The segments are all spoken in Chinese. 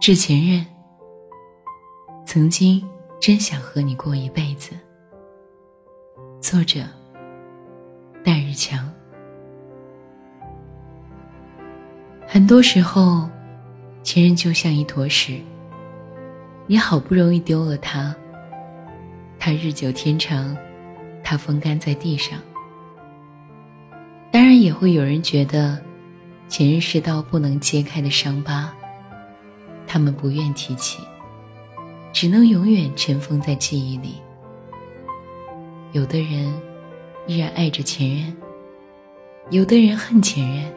致前任，曾经真想和你过一辈子。作者：戴日强。很多时候，前任就像一坨屎，你好不容易丢了他，他日久天长，他风干在地上。当然，也会有人觉得，前任是道不能揭开的伤疤。他们不愿提起，只能永远尘封在记忆里。有的人依然爱着前任，有的人恨前任，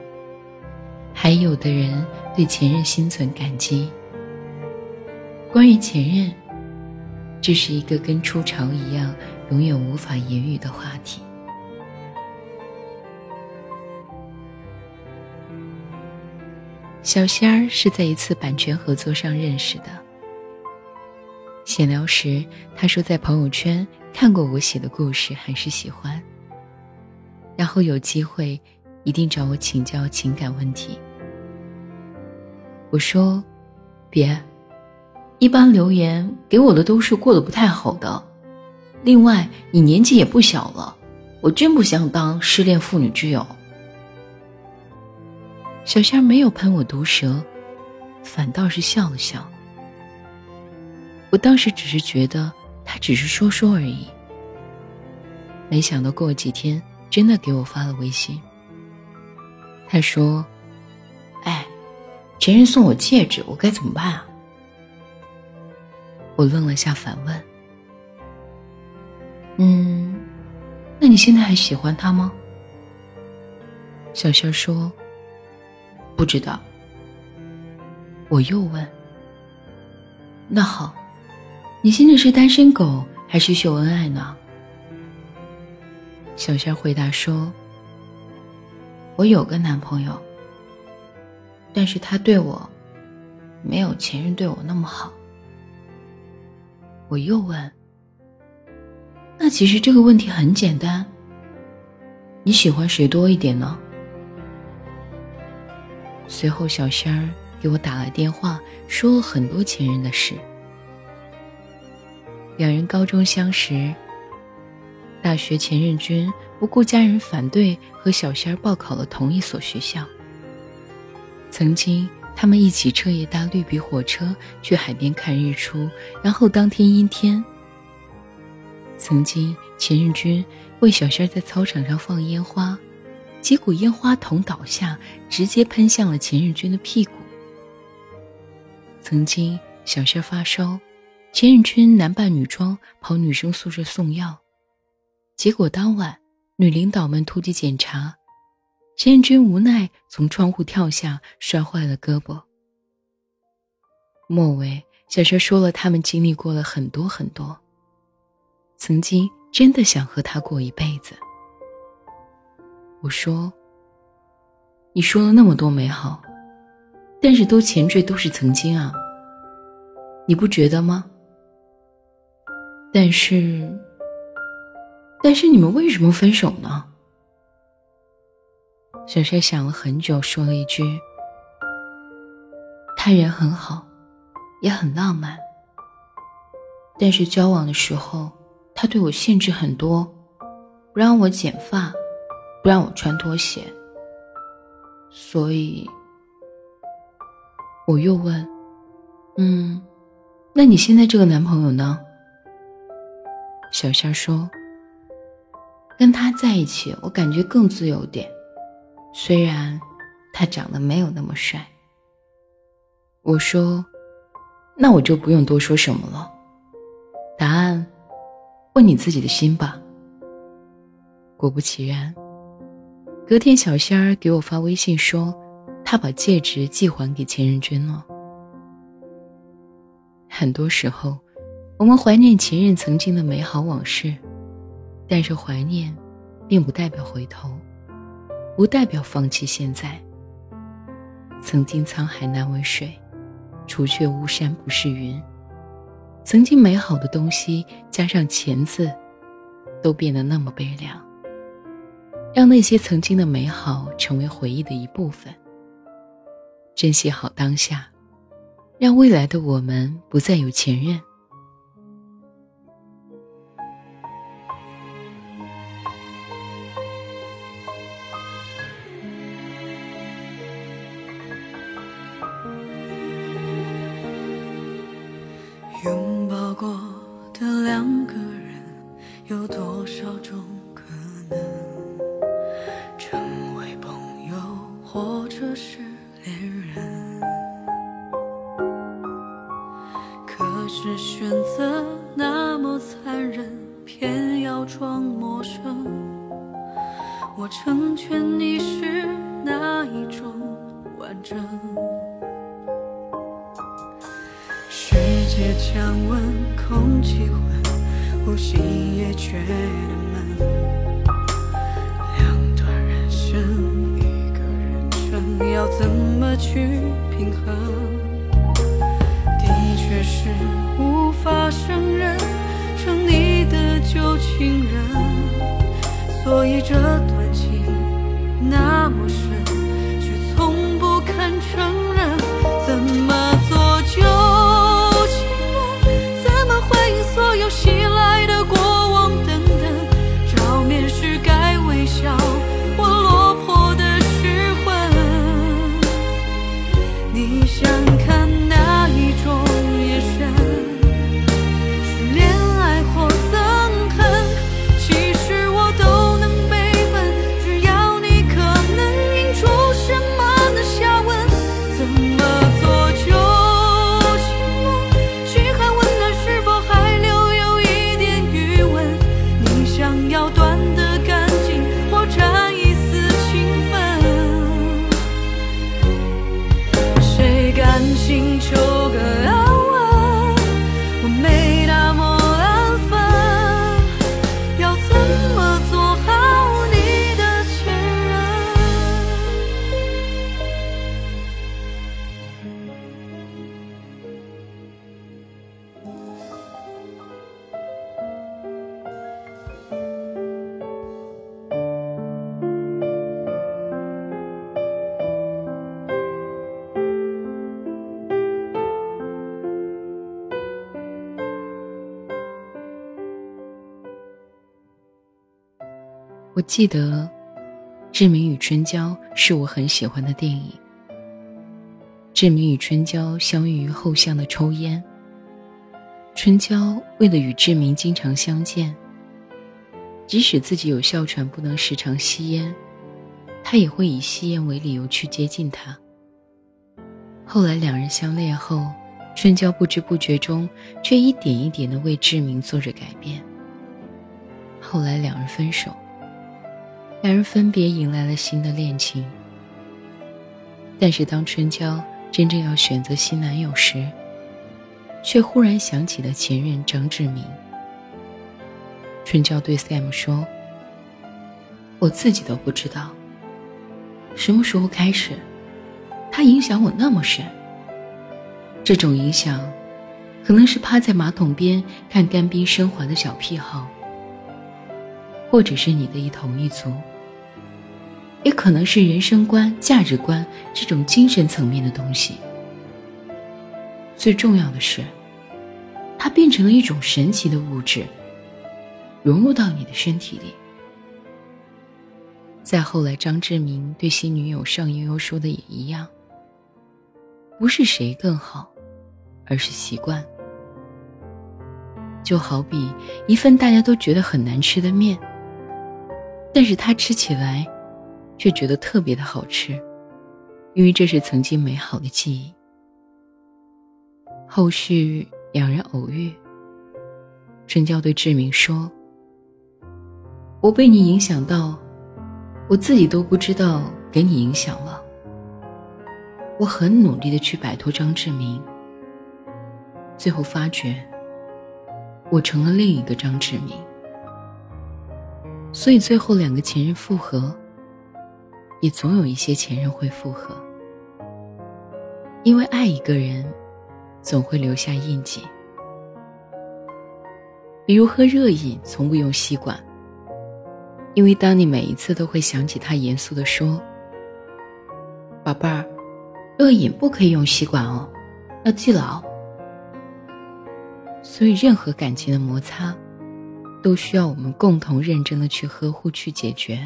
还有的人对前任心存感激。关于前任，这是一个跟初潮一样永远无法言语的话题。小仙儿是在一次版权合作上认识的。闲聊时，他说在朋友圈看过我写的故事，很是喜欢。然后有机会一定找我请教情感问题。我说：“别，一般留言给我的都是过得不太好的。另外，你年纪也不小了，我真不想当失恋妇女之友。”小仙没有喷我毒舌，反倒是笑了笑。我当时只是觉得他只是说说而已，没想到过几天真的给我发了微信。他说：“哎，前任送我戒指，我该怎么办啊？”我愣了下，反问：“嗯，那你现在还喜欢他吗？”小仙说。不知道。我又问：“那好，你现在是单身狗还是秀恩爱呢？”小仙回答说：“我有个男朋友，但是他对我没有前任对我那么好。”我又问：“那其实这个问题很简单，你喜欢谁多一点呢？”随后，小仙儿给我打了电话，说了很多前任的事。两人高中相识，大学前任君不顾家人反对，和小仙儿报考了同一所学校。曾经，他们一起彻夜搭绿皮火车去海边看日出，然后当天阴天。曾经，前任君为小仙儿在操场上放烟花。结果烟花筒倒下，直接喷向了前任君的屁股。曾经小仙发烧，前任君男扮女装跑女生宿舍送药，结果当晚女领导们突击检查，前任君无奈从窗户跳下，摔坏了胳膊。末尾，小仙说了他们经历过了很多很多，曾经真的想和他过一辈子。我说：“你说了那么多美好，但是都前缀都是曾经啊，你不觉得吗？但是，但是你们为什么分手呢？”小帅想了很久，说了一句：“他人很好，也很浪漫，但是交往的时候，他对我限制很多，不让我剪发。”不让我穿拖鞋，所以我又问：“嗯，那你现在这个男朋友呢？”小夏说：“跟他在一起，我感觉更自由点，虽然他长得没有那么帅。”我说：“那我就不用多说什么了，答案问你自己的心吧。”果不其然。隔天，小仙儿给我发微信说，他把戒指寄还给前任君了。很多时候，我们怀念前任曾经的美好往事，但是怀念，并不代表回头，不代表放弃现在。曾经沧海难为水，除却巫山不是云。曾经美好的东西，加上“钱”字，都变得那么悲凉。让那些曾经的美好成为回忆的一部分。珍惜好当下，让未来的我们不再有前任。我成全你是哪一种完整？世界降温，空气混，呼吸也觉得闷。两段人生，一个人生，要怎么去平衡？的确是无法胜任成你的旧情人，所以这段那么深，却从不肯承认，我记得，《志明与春娇》是我很喜欢的电影。志明与春娇相遇于后巷的抽烟。春娇为了与志明经常相见，即使自己有哮喘不能时常吸烟，他也会以吸烟为理由去接近他。后来两人相恋后，春娇不知不觉中却一点一点的为志明做着改变。后来两人分手。两人分别迎来了新的恋情，但是当春娇真正要选择新男友时，却忽然想起了前任张志明。春娇对 Sam 说：“我自己都不知道，什么时候开始，他影响我那么深。这种影响，可能是趴在马桶边看干冰升华的小癖好，或者是你的一同一族。”也可能是人生观、价值观这种精神层面的东西。最重要的是，它变成了一种神奇的物质，融入到你的身体里。再后来，张志明对新女友尚悠悠说的也一样：不是谁更好，而是习惯。就好比一份大家都觉得很难吃的面，但是它吃起来。却觉得特别的好吃，因为这是曾经美好的记忆。后续两人偶遇，春娇对志明说：“我被你影响到，我自己都不知道给你影响了。我很努力的去摆脱张志明，最后发觉，我成了另一个张志明。所以最后两个前任复合。”也总有一些前任会复合，因为爱一个人，总会留下印记。比如喝热饮从不用吸管，因为当你每一次都会想起他严肃地说：“宝贝儿，热饮不可以用吸管哦，要记牢。所以，任何感情的摩擦，都需要我们共同认真的去呵护、去解决，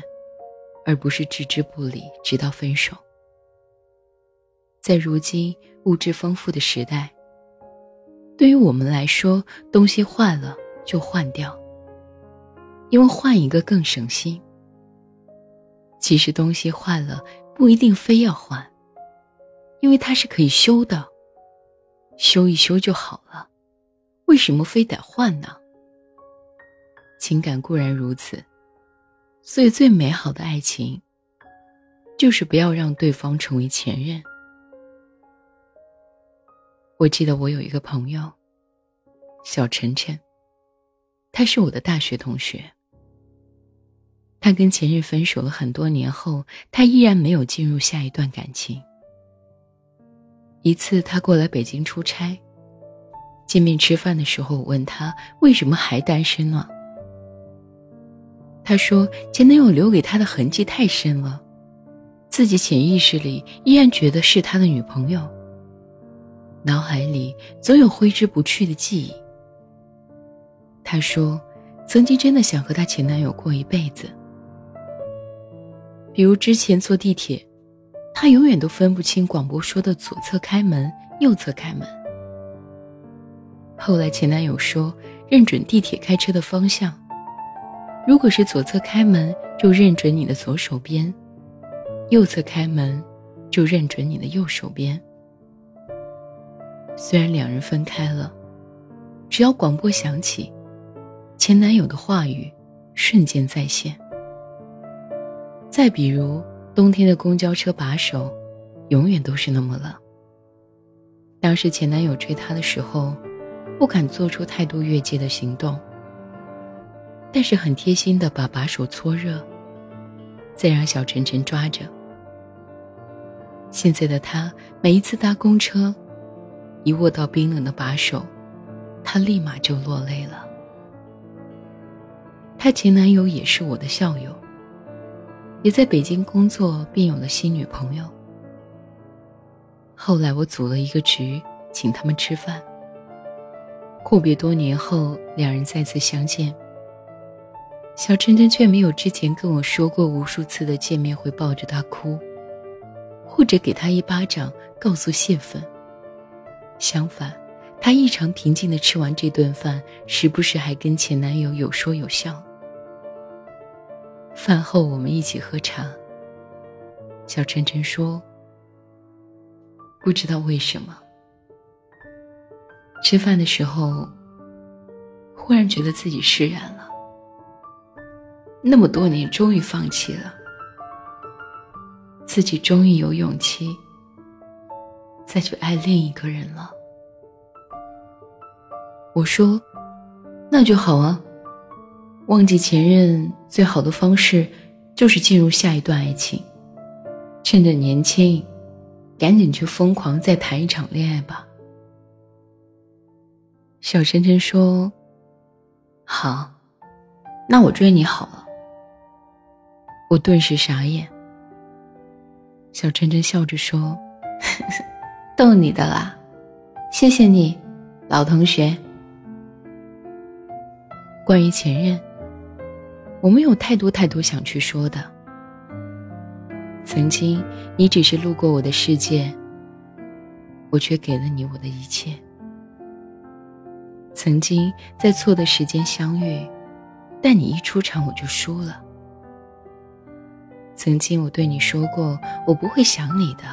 而不是置之不理，直到分手。在如今物质丰富的时代，对于我们来说，东西坏了就换掉，因为换一个更省心。其实东西坏了不一定非要换，因为它是可以修的，修一修就好了。为什么非得换呢？情感固然如此，所以最美好的爱情，就是不要让对方成为前任。我记得我有一个朋友，小晨晨，他是我的大学同学。他跟前任分手了很多年后，他依然没有进入下一段感情。一次，他过来北京出差，见面吃饭的时候，我问他为什么还单身呢？他说前男友留给他的痕迹太深了，自己潜意识里依然觉得是他的女朋友。脑海里总有挥之不去的记忆。她说，曾经真的想和她前男友过一辈子。比如之前坐地铁，她永远都分不清广播说的左侧开门、右侧开门。后来前男友说，认准地铁开车的方向，如果是左侧开门，就认准你的左手边；右侧开门，就认准你的右手边。虽然两人分开了，只要广播响起，前男友的话语瞬间再现。再比如，冬天的公交车把手，永远都是那么冷。当时前男友追她的时候，不敢做出太多越界的行动，但是很贴心的把把手搓热，再让小晨晨抓着。现在的他，每一次搭公车。一握到冰冷的把手，他立马就落泪了。她前男友也是我的校友，也在北京工作，并有了新女朋友。后来我组了一个局，请他们吃饭。阔别多年后，两人再次相见，小晨晨却没有之前跟我说过无数次的见面会抱着他哭，或者给他一巴掌告诉泄愤。相反，她异常平静的吃完这顿饭，时不时还跟前男友有说有笑。饭后我们一起喝茶。小晨晨说：“不知道为什么，吃饭的时候，忽然觉得自己释然了。那么多年，终于放弃了，自己终于有勇气。”再去爱另一个人了。我说：“那就好啊。忘记前任最好的方式，就是进入下一段爱情。趁着年轻，赶紧去疯狂再谈一场恋爱吧。”小晨晨说：“好，那我追你好了。”我顿时傻眼。小晨晨笑着说。逗你的啦，谢谢你，老同学。关于前任，我们有太多太多想去说的。曾经，你只是路过我的世界，我却给了你我的一切。曾经在错的时间相遇，但你一出场我就输了。曾经我对你说过，我不会想你的。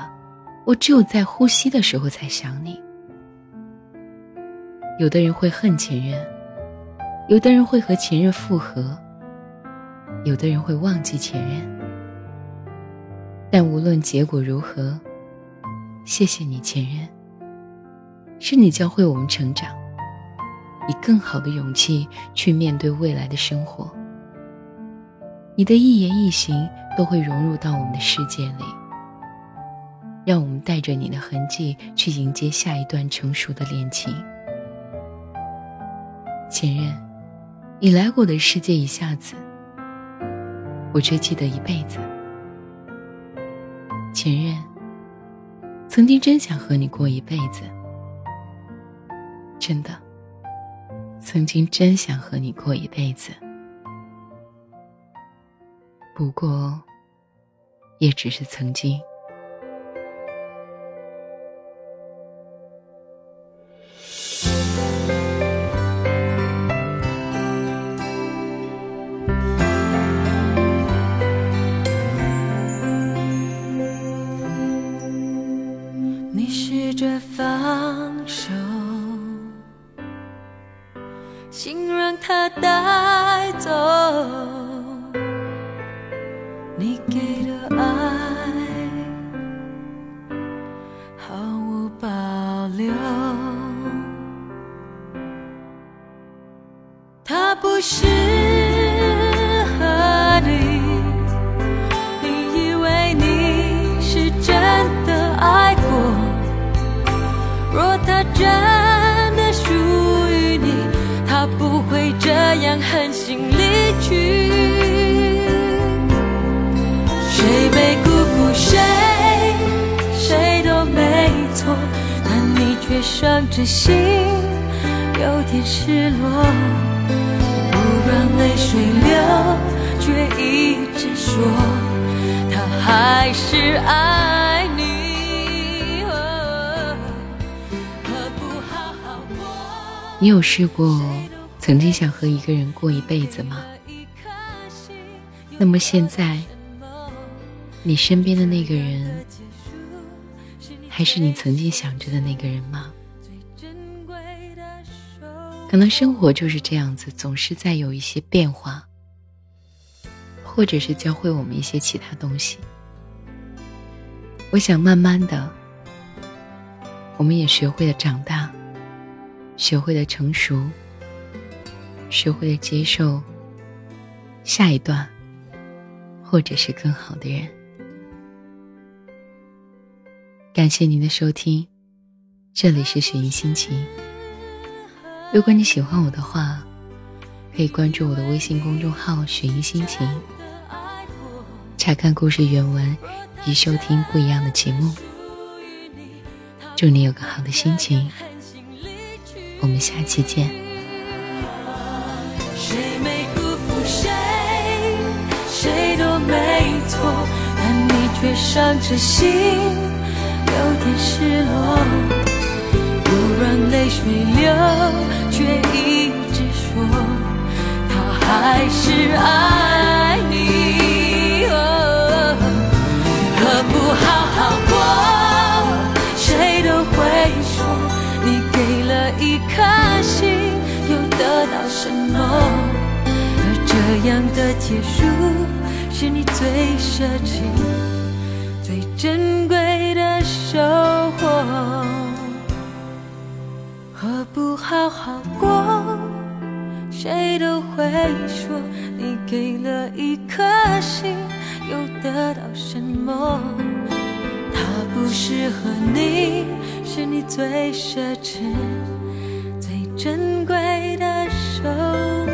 我只有在呼吸的时候才想你。有的人会恨前任，有的人会和前任复合，有的人会忘记前任。但无论结果如何，谢谢你前任。是你教会我们成长，以更好的勇气去面对未来的生活。你的一言一行都会融入到我们的世界里。让我们带着你的痕迹去迎接下一段成熟的恋情。前任，你来过的世界一下子，我却记得一辈子。前任，曾经真想和你过一辈子，真的，曾经真想和你过一辈子。不过，也只是曾经。不适合你，你以为你是真的爱过？若他真的属于你，他不会这样狠心离去。谁没辜负谁，谁都没错，但你却伤着心，有点失落。让泪水流，却一直说他还是爱你。何不好好过？你有试过曾经想和一个人过一辈子吗？那么现在，你身边的那个人，还是你曾经想着的那个人吗？可能生活就是这样子，总是在有一些变化，或者是教会我们一些其他东西。我想慢慢的，我们也学会了长大，学会了成熟，学会了接受下一段，或者是更好的人。感谢您的收听，这里是雪姨心情。如果你喜欢我的话，可以关注我的微信公众号“雪音心情”，查看故事原文以收听不一样的节目。祝你有个好的心情，我们下期见。却伤着心，有点失落。不让泪水流。却一直说他还是爱你，哦何不好好过？谁都会说你给了一颗心，又得到什么？而这样的结束，是你最奢侈、最珍贵要好过？谁都会说你给了一颗心，又得到什么？他不适合你，是你最奢侈、最珍贵的手。